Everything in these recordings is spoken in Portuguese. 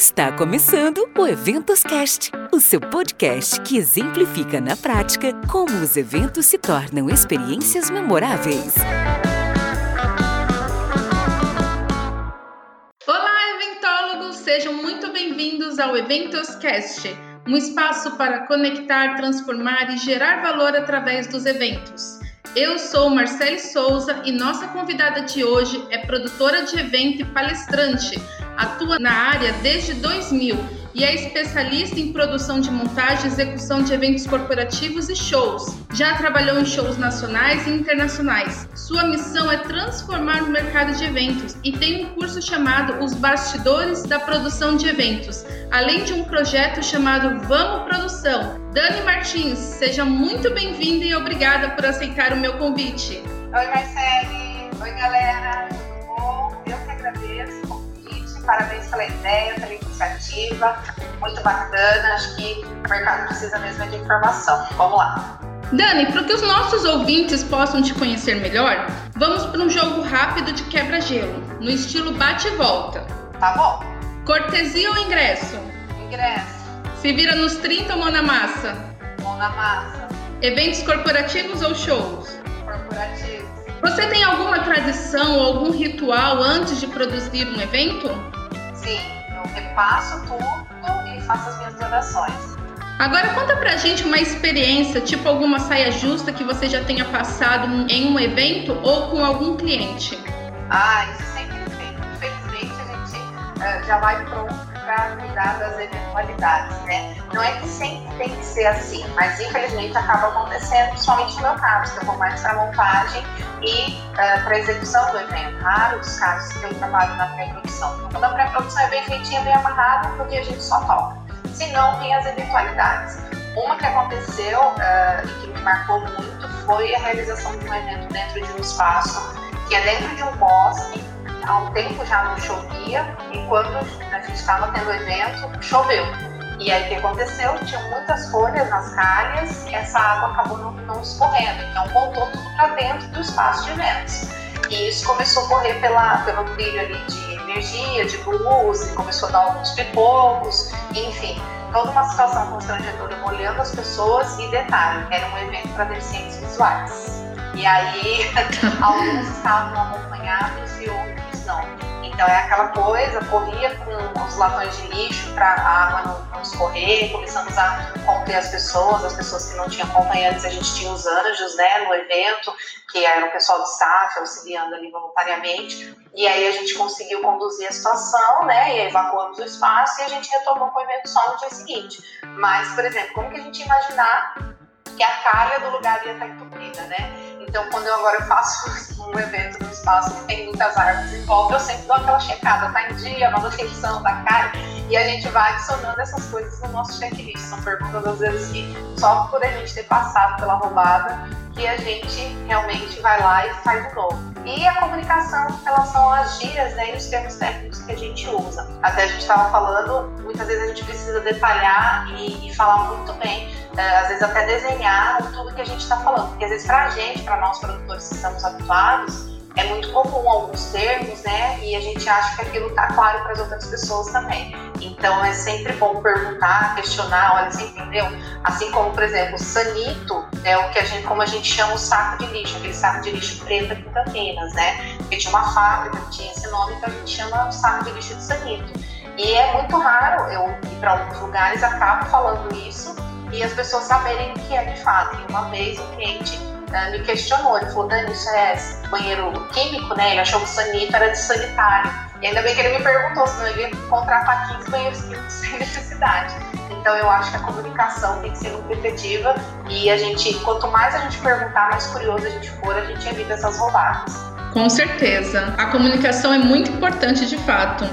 Está começando o Eventos Cast, o seu podcast que exemplifica na prática como os eventos se tornam experiências memoráveis. Olá, eventólogos! Sejam muito bem-vindos ao Eventos Cast, um espaço para conectar, transformar e gerar valor através dos eventos. Eu sou Marcele Souza e nossa convidada de hoje é produtora de evento e palestrante. Atua na área desde 2000 e é especialista em produção de montagem e execução de eventos corporativos e shows. Já trabalhou em shows nacionais e internacionais. Sua missão é transformar o mercado de eventos e tem um curso chamado Os Bastidores da Produção de Eventos, além de um projeto chamado Vamos Produção. Dani Martins, seja muito bem-vinda e obrigada por aceitar o meu convite. Oi, Marcele. Oi, galera. Parabéns pela ideia, pela iniciativa, muito bacana. Acho que o mercado precisa mesmo de informação. Vamos lá. Dani, para que os nossos ouvintes possam te conhecer melhor, vamos para um jogo rápido de quebra-gelo, no estilo bate e volta. Tá bom. Cortesia ou ingresso? Ingresso. Se vira nos 30 ou mão na massa? Mão na massa. Eventos corporativos ou shows? Corporativos. Você tem alguma tradição ritual antes de produzir um evento? Sim, eu repasso tudo e faço as minhas orações. Agora conta pra gente uma experiência, tipo alguma saia justa que você já tenha passado em um evento ou com algum cliente. Ah, isso sempre tem. Infelizmente a gente uh, já vai pronto para cuidar das eventualidades, né? Não é que sempre tem que ser assim, mas infelizmente acaba acontecendo, principalmente no meu caso, que eu vou mais para montagem e uh, eh, para execução do evento. Raros os casos que eu trabalho na pré-produção. Quando a pré-produção é bem feitinha, bem amarrada, porque a gente só toca. Se não, tem as eventualidades. Uma que aconteceu uh, e que me marcou muito foi a realização de um evento dentro de um espaço que é dentro de um bosque há um tempo já não chovia e quando a gente estava tendo evento, choveu. E aí o que aconteceu? Tinham muitas folhas nas calhas essa água acabou não, não escorrendo, então voltou tudo para dentro do espaço de eventos. E isso começou a correr pela, pelo trilho ali de energia, de luz, começou a dar alguns pipocos, enfim, toda uma situação constrangedora molhando as pessoas e detalhe, era um evento para deficientes visuais. E aí alguns estavam acompanhados e outros. Então é aquela coisa, corria com os latões de lixo para a água não, não, escorrer, começamos a conter as pessoas, as pessoas que não tinham acompanhantes, a gente tinha os anjos né, no evento, que era o pessoal do staff auxiliando ali voluntariamente, e aí a gente conseguiu conduzir a situação, né, e evacuamos o espaço e a gente retomou com o evento só no dia seguinte. Mas, por exemplo, como que a gente imaginar que a calha do lugar ia estar entupida, né? Então, quando eu agora faço um evento no espaço que tem muitas árvores em volta, eu sempre dou aquela checada, tá em dia, manutenção, tá caro, e a gente vai adicionando essas coisas no nosso checklist. São perguntas, às vezes, que só por a gente ter passado pela roubada, que a gente realmente vai lá e faz de novo. E a comunicação em relação às gírias né, e os termos técnicos que a gente usa. Até a gente estava falando, muitas vezes a gente precisa detalhar e, e falar muito bem é, às vezes até desenhar tudo que a gente está falando. Porque às vezes para a gente, para nós produtores que estamos habituados, é muito comum alguns termos, né? E a gente acha que aquilo está claro para as outras pessoas também. Então é sempre bom perguntar, questionar, olha, você entendeu? Assim como, por exemplo, sanito é o que a gente, como a gente chama o saco de lixo, aquele saco de lixo preto aqui em Campinas, né? Porque tinha uma fábrica que tinha esse nome, então a gente chama o saco de lixo de sanito. E é muito raro eu ir para alguns lugares, acabo falando isso e as pessoas saberem o que é de fato. E uma vez o cliente uh, me questionou, ele falou, Dani, isso é banheiro químico, né? Ele achou que o sanito era de sanitário. E ainda bem que ele me perguntou, senão ele ia contratar 15 banheiros químicos sem necessidade. Então eu acho que a comunicação tem que ser muito efetiva e a gente, quanto mais a gente perguntar, mais curioso a gente for, a gente evita essas roubadas. Com certeza. A comunicação é muito importante de fato.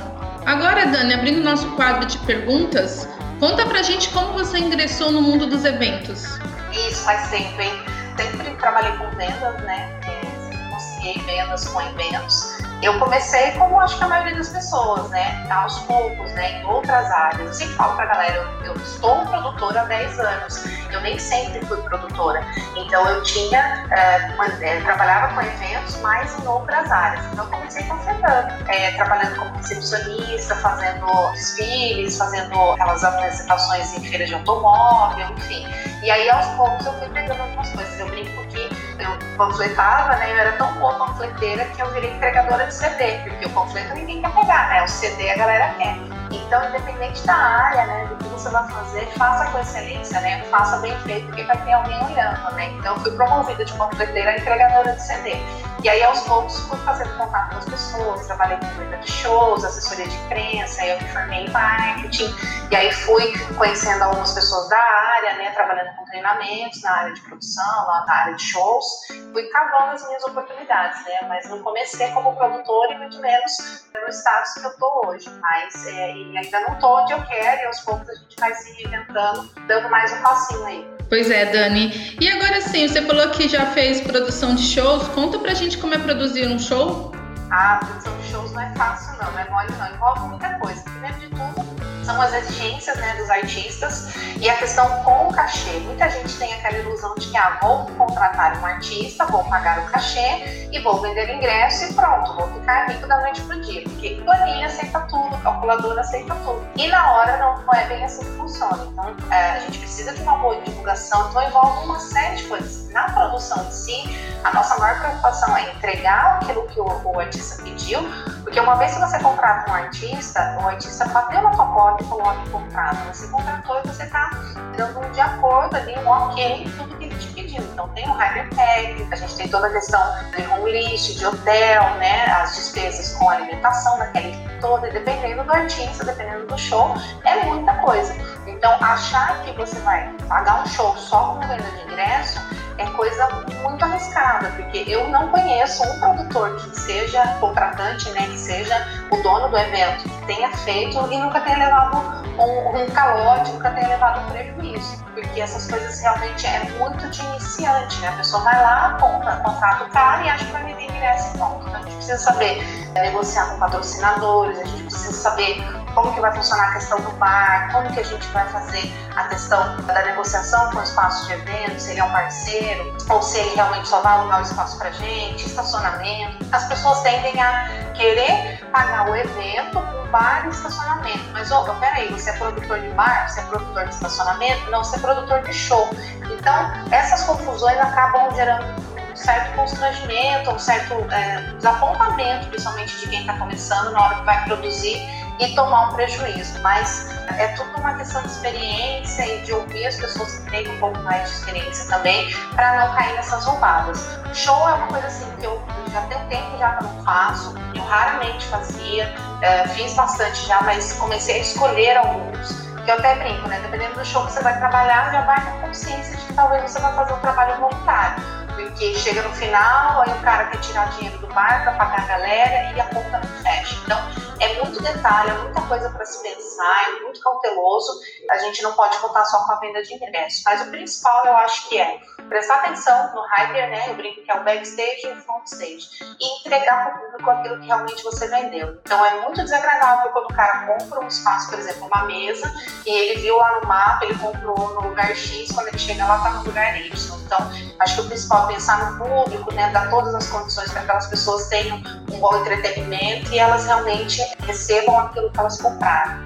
Agora, Dani, abrindo nosso quadro de perguntas, Conta pra gente como você ingressou no mundo dos eventos. Isso faz tempo, hein? Sempre trabalhei com vendas, né? É, conciliei vendas com eventos. Eu comecei como acho que a maioria das pessoas, né? Aos poucos, né? Em outras áreas. Eu sempre falo pra galera, eu, eu estou produtora há 10 anos. Eu nem sempre fui produtora. Então eu tinha, é, trabalhava com eventos, mas em outras áreas. Então eu comecei panfletando, é, trabalhando como recepcionista, fazendo desfiles, fazendo aquelas apresentações em feiras de automóvel, enfim. E aí aos poucos eu fui pegando algumas coisas. Eu brinco que eu panfletava, né? Eu era tão boa panfleteira que eu virei entregadora de CD, porque o panfleto ninguém quer pegar, né? O CD a galera quer. Então, independente da área, né, do que você vai fazer, faça com excelência, né? Faça bem feito, porque vai ter alguém olhando, né? Então, eu fui promovida de panfleteira a entregadora de CD. E aí, aos poucos, fui fazendo contato com as pessoas, trabalhei com venda de shows, assessoria de imprensa, aí eu me formei em marketing, e aí fui conhecendo algumas pessoas da área, né? Trabalhando com treinamentos na área de produção, na área de shows, fui cavando as minhas oportunidades, né? Mas não comecei como produtora e muito menos no status que eu tô hoje. Mas é, ainda não tô onde eu quero e aos poucos a gente vai se reinventando, dando mais um passinho aí. Pois é, Dani. E agora sim, você falou que já fez produção de shows. Conta pra gente como é produzir um show. Ah, produção de shows não é fácil não, não é mole não. Envolve muita coisa. Primeiro de tudo, são as exigências né, dos artistas e a questão com o cachê. Muita gente tem aquela ilusão de que ah, vou contratar um artista, vou pagar o cachê e vou vender ingresso e pronto, vou ficar rico da noite pro dia. Porque planilha aceita tudo, calculadora aceita tudo. E na hora não, não é bem assim que funciona. Então é, a gente precisa de uma boa divulgação, então envolve uma série de coisas. Na produção em si, a nossa maior preocupação é entregar aquilo que o, o artista pediu, porque uma vez que você contrata um artista, o artista bateu na tua porta e coloca o contrato. Você contratou e você está dando um de acordo ali, um ok tudo que ele te pediu. Então tem o técnico, a gente tem toda a questão de home list, de hotel, né? As despesas com alimentação daquele toda, dependendo do artista, dependendo do show, é muita coisa. Então achar que você vai pagar um show só com venda de ingresso é coisa muito arriscada, porque eu não conheço um produtor que seja contratante, né, que seja o dono do evento, que tenha feito e nunca tenha levado um, um calote, nunca tenha levado um prejuízo, porque essas coisas realmente é muito de iniciante, né? A pessoa vai lá, compra, contrata o cara e acha que vai vender ingresso e pronto. Então a gente precisa saber negociar com patrocinadores, a gente precisa saber como que vai funcionar a questão do bar, como que a gente vai fazer a questão da negociação com o espaço de evento, se ele é um parceiro, ou se ele realmente só vai alugar o espaço para gente, estacionamento. As pessoas tendem a querer pagar o evento com bar e estacionamento. Mas, oh, peraí, você é produtor de bar, você é produtor de estacionamento? Não, você é produtor de show. Então, essas confusões acabam gerando certo constrangimento, um certo é, desapontamento, principalmente de quem está começando na hora que vai produzir e tomar um prejuízo. Mas é tudo uma questão de experiência e de ouvir as pessoas que têm um pouco mais de experiência também, para não cair nessas roubadas. Show é uma coisa assim que eu já tenho tempo já que não faço, eu raramente fazia, é, fiz bastante já, mas comecei a escolher alguns. Que eu até brinco, né? Dependendo do show que você vai trabalhar, já vai com consciência de que talvez você vai fazer um trabalho voluntário. Porque chega no final, aí o cara quer tirar dinheiro do para pagar a galera e a conta não fecha. Então, é muito detalhe, é muita coisa para se pensar, é muito cauteloso. A gente não pode contar só com a venda de ingressos. Mas o principal eu acho que é prestar atenção no hyper, né? Eu brinco que é o backstage e o frontstage. E entregar para o público aquilo que realmente você vendeu. Então é muito desagradável quando o cara compra um espaço, por exemplo, uma mesa, e ele viu lá no mapa, ele comprou no lugar X, quando ele chega lá, está no lugar Y. Então, acho que o principal é pensar no público, né? Dar todas as condições para que aquelas pessoas tenham um bom entretenimento e elas realmente recebam aquilo que elas compraram.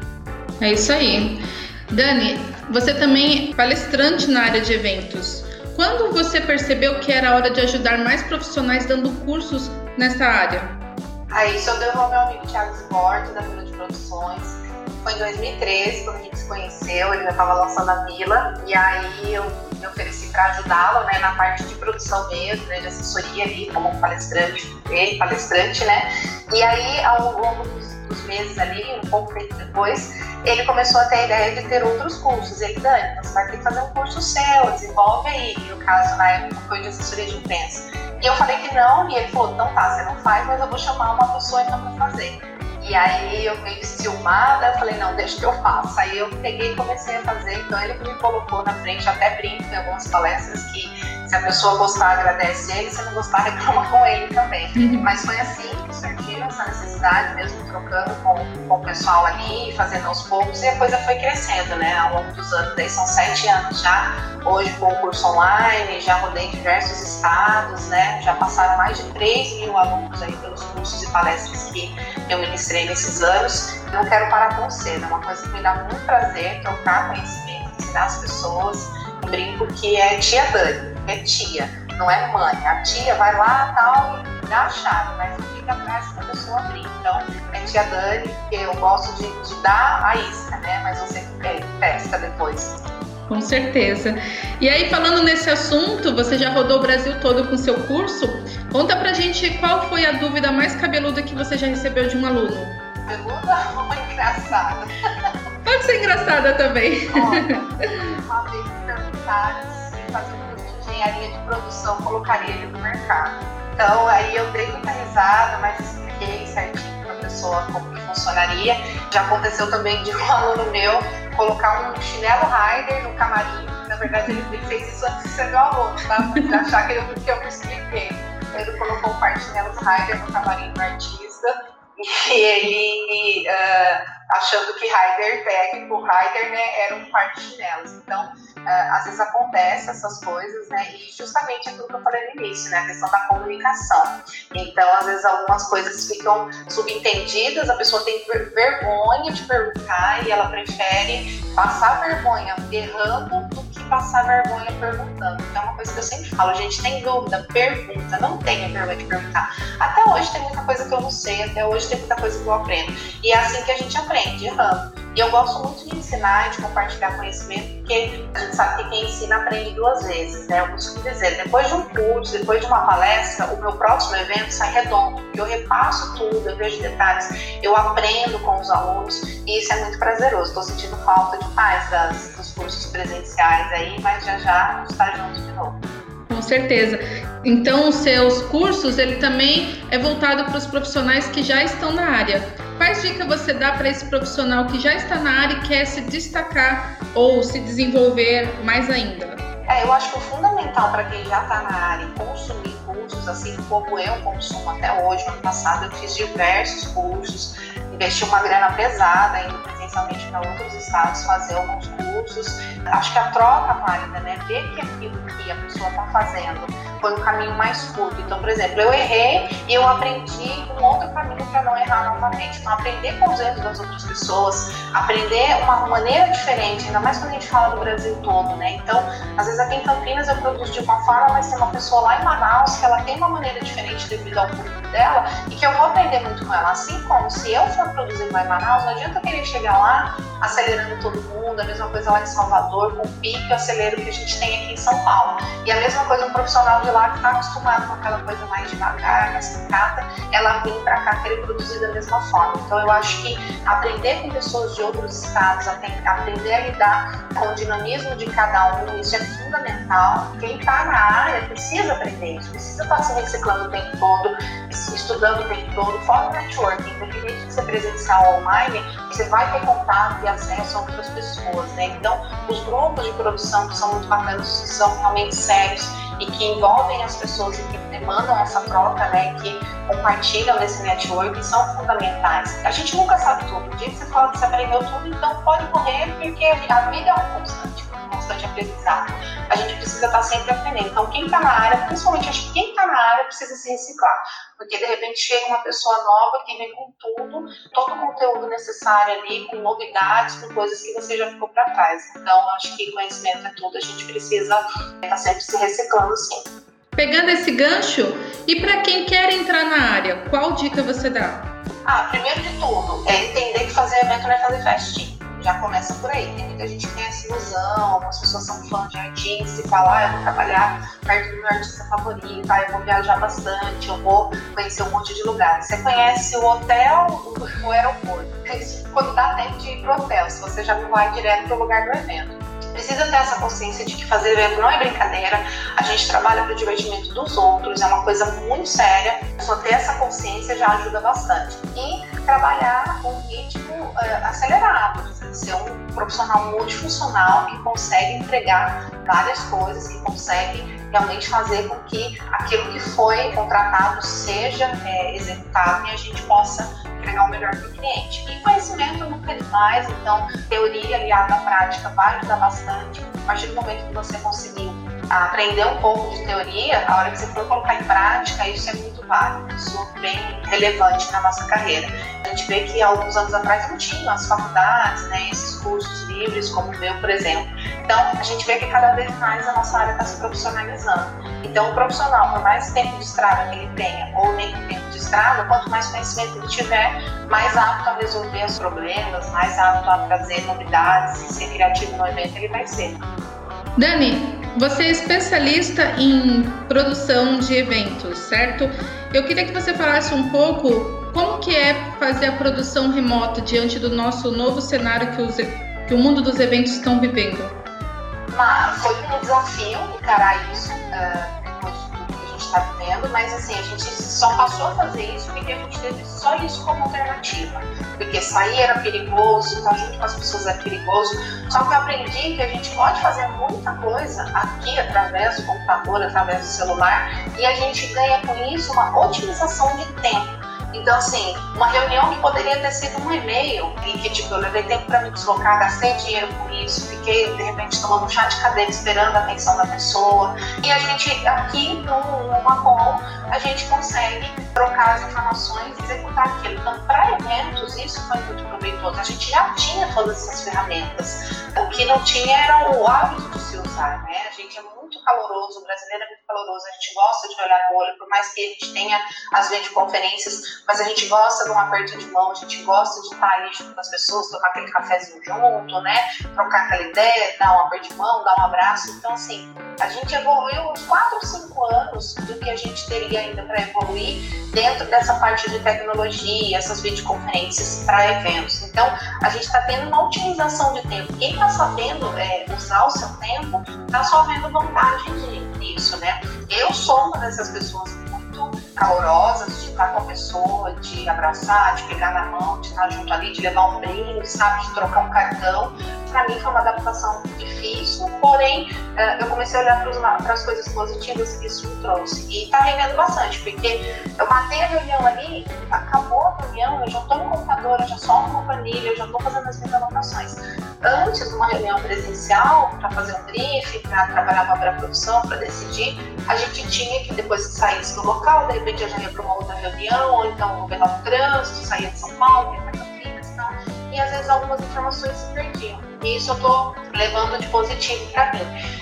É isso aí. Dani, você também é palestrante na área de eventos. Quando você percebeu que era hora de ajudar mais profissionais dando cursos nessa área? Aí isso eu devo ao meu amigo Thiago Sport, da Vila de Produções. Foi em 2013, quando a gente se conheceu, ele já estava lançando a Vila, e aí eu me ofereci para ajudá-lo né, na parte de produção mesmo, né, de assessoria ali, como palestrante, palestrante, né? E aí, ao longo dos dos meses ali, um pouco tempo depois, ele começou a ter a ideia de ter outros cursos. Ele, Dani, você vai ter que fazer um curso seu, desenvolve aí. E o caso na época foi de assessoria de imprensa. E eu falei que não, e ele falou, então tá, você não faz, mas eu vou chamar uma pessoa então pra fazer. E aí eu meio ciumada, eu falei, não, deixa que eu faço. Aí eu peguei e comecei a fazer, então ele me colocou na frente, até brinco em algumas palestras que se a pessoa gostar, agradece ele, se não gostar, reclama com ele também. Uhum. Mas foi assim que surgiu essa necessidade, mesmo trocando com, com o pessoal ali, fazendo aos poucos, e a coisa foi crescendo, né? Ao longo dos anos, daí são sete anos já, hoje com o curso online, já rodei diversos estados, né? Já passaram mais de 3 mil alunos aí pelos cursos e palestras que eu ministrei nesses anos. Não quero parar tão cedo, é uma coisa que me dá muito prazer trocar conhecimento, ensinar as pessoas. Eu brinco que é tia Dani, é tia, não é mãe. A tia vai lá tal e dá a chave, mas não fica atrás para a pessoa abrir. Então, é tia Dani, que eu gosto de, de dar a isca, né? Mas você que pesca depois. Com certeza. E aí, falando nesse assunto, você já rodou o Brasil todo com seu curso? Conta pra gente qual foi a dúvida mais cabeluda que você já recebeu de um aluno. Cabeluda ou engraçada? Pode ser engraçada também. Olha, uma vez perguntaram um curso de produção colocaria ele no mercado. Então, aí eu dei muita risada, mas expliquei certinho para a pessoa como que funcionaria. Já aconteceu também de um aluno meu colocar um chinelo rider no camarim. Na verdade, ele fez isso antes de ser meu aluno, tá? De achar que eu, que eu me expliquei. Ele colocou um par de chinelos rider no camarim do artista e ele uh, achando que rider técnico, rider né, era um par de chinelos. Então, uh, às vezes acontece essas coisas, né? E justamente aquilo que eu falei no início, né? A questão da comunicação. Então, às vezes algumas coisas ficam subentendidas, a pessoa tem vergonha de perguntar e ela prefere passar vergonha errando do que passar vergonha perguntando. Coisa que eu sempre falo, gente, tem dúvida, pergunta, não tenha vergonha de perguntar. Até hoje tem muita coisa que eu não sei, até hoje tem muita coisa que eu aprendo. E é assim que a gente aprende, errando. E eu gosto muito de ensinar e de compartilhar conhecimento, porque a gente sabe que quem ensina aprende duas vezes, né? Eu costumo dizer, depois de um curso, depois de uma palestra, o meu próximo evento sai redondo, eu repasso tudo, eu vejo detalhes, eu aprendo com os alunos e isso é muito prazeroso. Estou sentindo falta demais das, dos cursos presenciais aí, mas já já está junto de novo. Com certeza. Então, os seus cursos, ele também é voltado para os profissionais que já estão na área. Quais dicas você dá para esse profissional que já está na área e quer se destacar ou se desenvolver mais ainda? É, eu acho que o fundamental para quem já está na área e consumir cursos, assim como eu consumo até hoje, no ano passado eu fiz diversos cursos, investi uma grana pesada indo presencialmente para outros estados fazer alguns cursos. Acho que a troca válida, né? Ver que aquilo que a pessoa está fazendo foi um caminho mais curto. Então, por exemplo, eu errei e eu aprendi um outro caminho para não errar novamente. Então, aprender com os erros das outras pessoas, aprender uma maneira diferente, ainda mais quando a gente fala do Brasil todo, né? Então, às vezes aqui em Campinas eu produzo de uma forma, mas tem uma pessoa lá em Manaus que ela tem uma maneira diferente devido ao público dela e que eu vou aprender muito com ela. Assim como se eu for produzir lá em Manaus, não adianta querer chegar lá acelerando todo mundo, a mesma coisa lá em Salvador, com o pique o acelero que a gente tem aqui em São Paulo. E a mesma coisa um profissional de lá que está acostumado com aquela coisa mais devagar, mais picada, ela vem para cá querer produzir da mesma forma. Então eu acho que aprender com pessoas de outros estados, aprender a lidar com o dinamismo de cada um, isso é fundamental. Quem está na área precisa aprender isso, precisa estar se reciclando o tempo todo, estudando o tempo todo, fora o networking, independente de ser presencial online, você vai ter contato e acesso a outras pessoas, né? Então, os grupos de produção que são muito bacanas, que são realmente sérios e que envolvem as pessoas e que demandam essa troca, né? Que compartilham nesse network são fundamentais. A gente nunca sabe tudo. O dia que você fala que você aprendeu tudo, então pode morrer, porque a vida é um constante constante aprendizado. A gente precisa estar sempre aprendendo. Então, quem está na área, principalmente acho que quem está na área precisa se reciclar. Porque de repente chega uma pessoa nova que vem com tudo, todo o conteúdo necessário ali, com novidades, com coisas que você já ficou para trás. Então, acho que conhecimento é tudo, a gente precisa estar sempre se reciclando sim. Pegando esse gancho, e para quem quer entrar na área, qual dica você dá? Ah, primeiro de tudo, é entender que fazer evento não é fazer festinha já começa por aí. Tem muita gente que tem essa ilusão, algumas pessoas são fãs de artista e falam, ah, eu vou trabalhar perto do meu artista favorito, ah, eu vou viajar bastante, eu vou conhecer um monte de lugares. Você conhece o hotel, o aeroporto. Isso quando dá tempo de ir pro hotel, se você já não vai direto pro lugar do evento precisa ter essa consciência de que fazer evento não é brincadeira, a gente trabalha para o divertimento dos outros, é uma coisa muito séria. Só ter essa consciência já ajuda bastante. E trabalhar um ritmo uh, acelerado, ser um profissional multifuncional que consegue entregar várias coisas, que consegue realmente fazer com que aquilo que foi contratado seja é, executado e a gente possa entregar o melhor para o cliente. E conhecimento nunca é demais, então teoria aliada à prática vai ajudar bastante. A partir do momento que você conseguir aprender um pouco de teoria, a hora que você for colocar em prática, isso é muito válido, isso é bem relevante na nossa carreira. A gente vê que alguns anos atrás não tinha as faculdades, né, esses cursos livres, como o meu, por exemplo. Então, a gente vê que cada vez mais a nossa área está se profissionalizando. Então, o profissional, por mais tempo de estrada que ele tenha, ou nem tempo de estrada, quanto mais conhecimento ele tiver, mais apto a resolver os problemas, mais apto a trazer novidades e ser criativo no evento ele vai ser. Dani, você é especialista em produção de eventos, certo? Eu queria que você falasse um pouco como que é fazer a produção remota diante do nosso novo cenário que, os, que o mundo dos eventos estão vivendo. foi um desafio encarar isso. Uh está vivendo, mas assim, a gente só passou a fazer isso porque a gente teve só isso como alternativa. Porque sair era perigoso, estar junto com as pessoas é perigoso. Só que eu aprendi que a gente pode fazer muita coisa aqui através do computador, através do celular, e a gente ganha com isso uma otimização de tempo. Então, assim, uma reunião que poderia ter sido um e-mail, em que, tipo, eu levei tempo para me deslocar, gastei dinheiro com isso, fiquei, de repente, tomando um chá de cadeira esperando a atenção da pessoa. E a gente, aqui, numa call, a gente consegue trocar as informações e executar aquilo. Então, para eventos, isso foi muito proveitoso. A gente já tinha todas essas ferramentas. O que não tinha era o hábito de se usar, né? A gente é muito caloroso, o brasileiro é muito caloroso, a gente gosta de olhar no olho, por mais que a gente tenha as videoconferências, mas a gente gosta de um aperto de mão, a gente gosta de estar ali junto com as pessoas, tocar aquele cafezinho junto, né? Trocar aquela ideia, dar um aperto de mão, dar um abraço. Então, assim, a gente evoluiu uns 4 ou 5 anos do que a gente teria ainda para evoluir dentro dessa parte de tecnologia, essas videoconferências para eventos. Então, a gente está tendo uma otimização de tempo. Quem está sabendo é, usar o seu tempo, está só vendo vantagem nisso, né? Eu sou uma dessas pessoas muito calorosas de estar com a pessoa, de abraçar, de pegar na mão, de estar junto ali, de levar um brinde, sabe, de trocar um cartão. Para mim foi uma adaptação difícil, porém eh, eu comecei a olhar para as coisas positivas que isso me trouxe. E está rendendo bastante, porque eu matei a reunião ali, acabou a reunião, eu já estou no computador, eu já solto uma planilha, eu já estou fazendo as minhas anotações. Antes de uma reunião presencial, para fazer um briefing, para trabalhar uma pré-produção, para decidir, a gente tinha que, depois que saísse do local, de repente eu já ia para uma outra reunião, ou então pegar o trânsito, saía de São Paulo, ia para Campinas e tal, e às vezes algumas informações se perdiam. E isso eu estou levando de positivo para mim.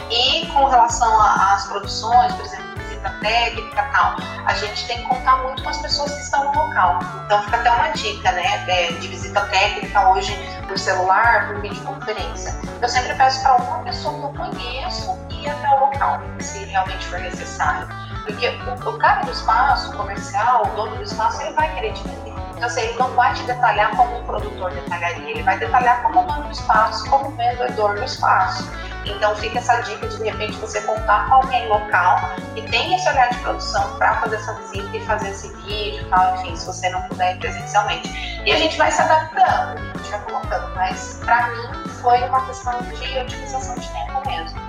E com relação às produções, por exemplo, visita técnica e tal, a gente tem que contar muito com as pessoas que estão no local. Então fica até uma dica, né, é, de visita técnica hoje por celular, por videoconferência. Eu sempre peço para uma pessoa que eu conheço ir até o local, se realmente for necessário. Porque o, o cara do espaço, comercial, o dono do espaço, ele vai querer te vender. Então, assim, ele não vai te detalhar como um produtor detalharia, ele vai detalhar como dono do espaço, como vendedor do espaço. Então fica essa dica de de repente você contar com alguém local que tem esse olhar de produção para fazer essa visita e fazer esse vídeo e tal, enfim, se você não puder ir presencialmente. E a gente vai se adaptando, a gente vai colocando, mas para mim foi uma questão de otimização de tempo mesmo.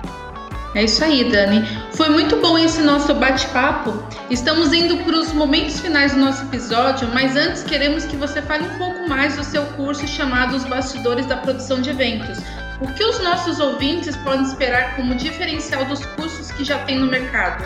É isso aí, Dani. Foi muito bom esse nosso bate-papo. Estamos indo para os momentos finais do nosso episódio, mas antes queremos que você fale um pouco mais do seu curso chamado Os Bastidores da Produção de Eventos. O que os nossos ouvintes podem esperar como diferencial dos cursos que já tem no mercado?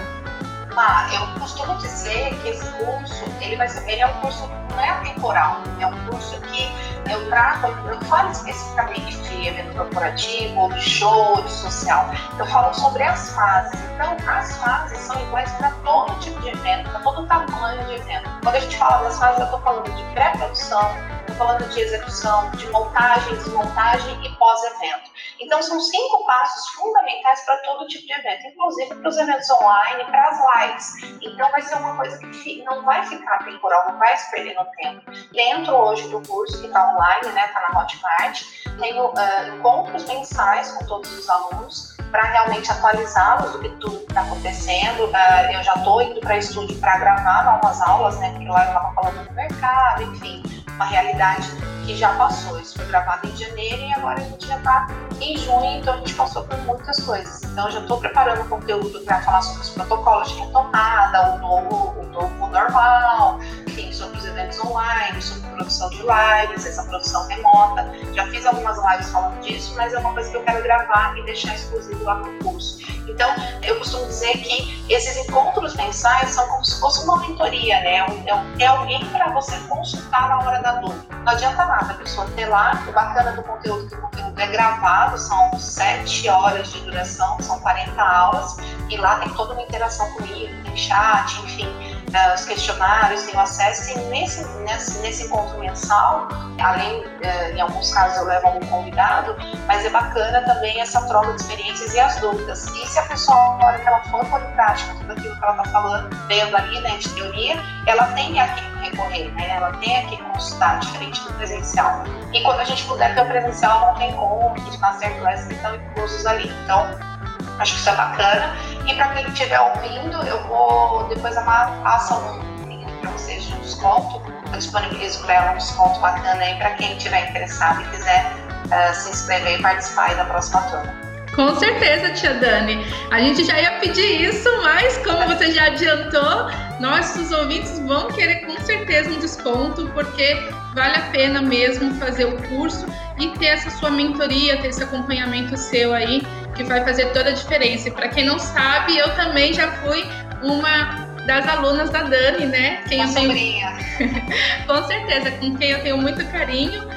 Ah, eu costumo dizer que esse curso, ele vai ser, ele é um curso não é atemporal, é um curso que eu trato, eu falo especificamente de evento corporativo, de show, de social, eu falo sobre as fases. Então, as fases são iguais para todo tipo de evento, para todo tamanho de evento. Quando a gente fala das fases, eu estou falando de pré-produção, falando de execução, de montagem, desmontagem e pós-evento. Então, são cinco passos fundamentais para todo tipo de evento, inclusive para os eventos online, para as lives. Então, vai ser uma coisa que não vai ficar temporal, não vai se perder no tempo. Dentro hoje do curso que está online, né, está na Hotmart, tenho uh, encontros mensais com todos os alunos para realmente atualizá-los do que tudo está acontecendo. Uh, eu já estou indo para estúdio para gravar novas aulas, né, porque lá eu estava falando do mercado, enfim, uma realidade que já passou. Isso foi gravado em janeiro e agora a gente já está em junho, então a gente passou por muitas coisas. Então eu já estou preparando conteúdo para falar sobre os protocolos de retomada, o novo, o novo normal, enfim, sobre os eventos online, sobre produção de lives, essa produção remota. Já fiz algumas lives falando disso, mas é uma coisa que eu quero gravar e deixar exclusivo lá no curso. Então, eu costumo dizer que esses encontros mensais são como se fosse uma mentoria, né? É, é alguém para você consultar na hora da dúvida. Não adianta nada a pessoa ter lá. O bacana do conteúdo que o conteúdo é gravado, são 7 horas de duração, são 40 aulas, e lá tem toda uma interação comigo, tem chat, enfim uh, os questionários, tem o acesso e nesse, nesse, nesse encontro mensal, além, uh, em alguns casos eu levo algum convidado, mas é bacana também essa troca de experiências e as dúvidas. E se a pessoa, na hora que ela for pôr em prática tudo aquilo que ela está falando, vendo ali, né, de teoria, ela tem a quem recorrer, né, ela tem a quem consultar, diferente do presencial. E quando a gente puder ter o presencial, não tem como, os masterclasses estão inclusos ali. Então, acho que isso é bacana. E para quem estiver ouvindo, eu vou depois a Mar passa um link para vocês de desconto. Eu disponibilizo para ela um desconto bacana aí para quem estiver interessado e quiser uh, se inscrever e participar da próxima turma. Com certeza, tia Dani. A gente já ia pedir isso, mas como você já adiantou, nossos ouvintes vão querer com certeza um desconto, porque vale a pena mesmo fazer o curso e ter essa sua mentoria, ter esse acompanhamento seu aí que vai fazer toda a diferença. E para quem não sabe, eu também já fui uma das alunas da Dani, né? Quem eu tenho... sobrinha. com certeza, com quem eu tenho muito carinho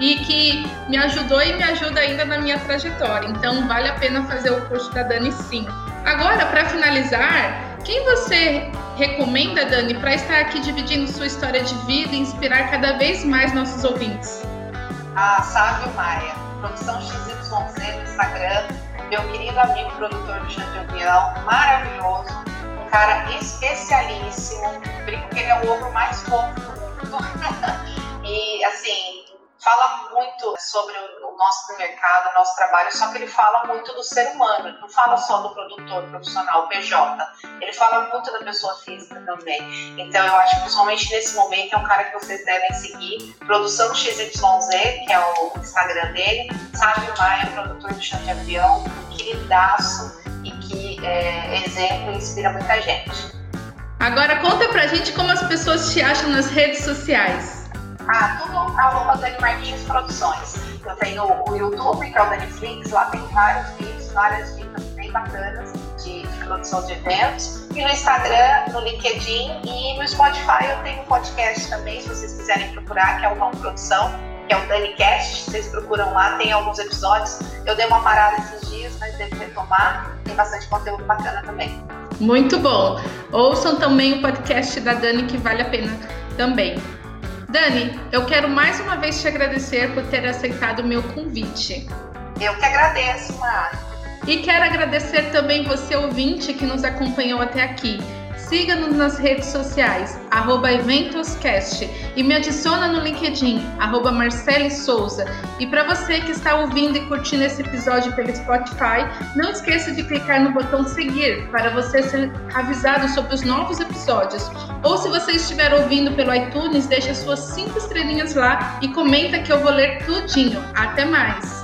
e que me ajudou e me ajuda ainda na minha trajetória. Então, vale a pena fazer o curso da Dani sim. Agora, para finalizar, quem você recomenda, Dani, para estar aqui dividindo sua história de vida e inspirar cada vez mais nossos ouvintes? A Sávio Maia, produção XYZ no Instagram, meu querido amigo produtor do Chão de Avião, maravilhoso, um cara especialíssimo, brinco que ele é o ogro mais fofo do mundo. e assim, fala muito sobre o nosso mercado, o nosso trabalho, só que ele fala muito do ser humano, ele não fala só do produtor profissional, PJ, ele fala muito da pessoa física também. Então eu acho que principalmente nesse momento é um cara que vocês devem seguir, Produção XYZ, que é o Instagram dele, Sábio Maia, produtor do chão de avião, queridaço e que é exemplo e inspira muita gente. Agora conta pra gente como as pessoas te acham nas redes sociais. Ah, tudo arroba Dani Martins Produções. Eu tenho o YouTube, que é o Daniflix, lá tem vários vídeos, várias dicas bem bacanas de, de, produção de eventos. E no Instagram, no LinkedIn e no Spotify eu tenho um podcast também, se vocês quiserem procurar, que é o Vão Produção, que é o DaniCast. Vocês procuram lá, tem alguns episódios. Eu dei uma parada esses dias, mas devo retomar. Tem bastante conteúdo bacana também. Muito bom. Ouçam também o podcast da Dani, que vale a pena também. Dani, eu quero mais uma vez te agradecer por ter aceitado o meu convite. Eu que agradeço, Mari. E quero agradecer também você, ouvinte, que nos acompanhou até aqui. Siga-nos nas redes sociais, arroba EventosCast e me adiciona no LinkedIn, arroba Marcele Souza. E para você que está ouvindo e curtindo esse episódio pelo Spotify, não esqueça de clicar no botão seguir para você ser avisado sobre os novos episódios. Ou se você estiver ouvindo pelo iTunes, deixe suas cinco estrelinhas lá e comenta que eu vou ler tudinho. Até mais!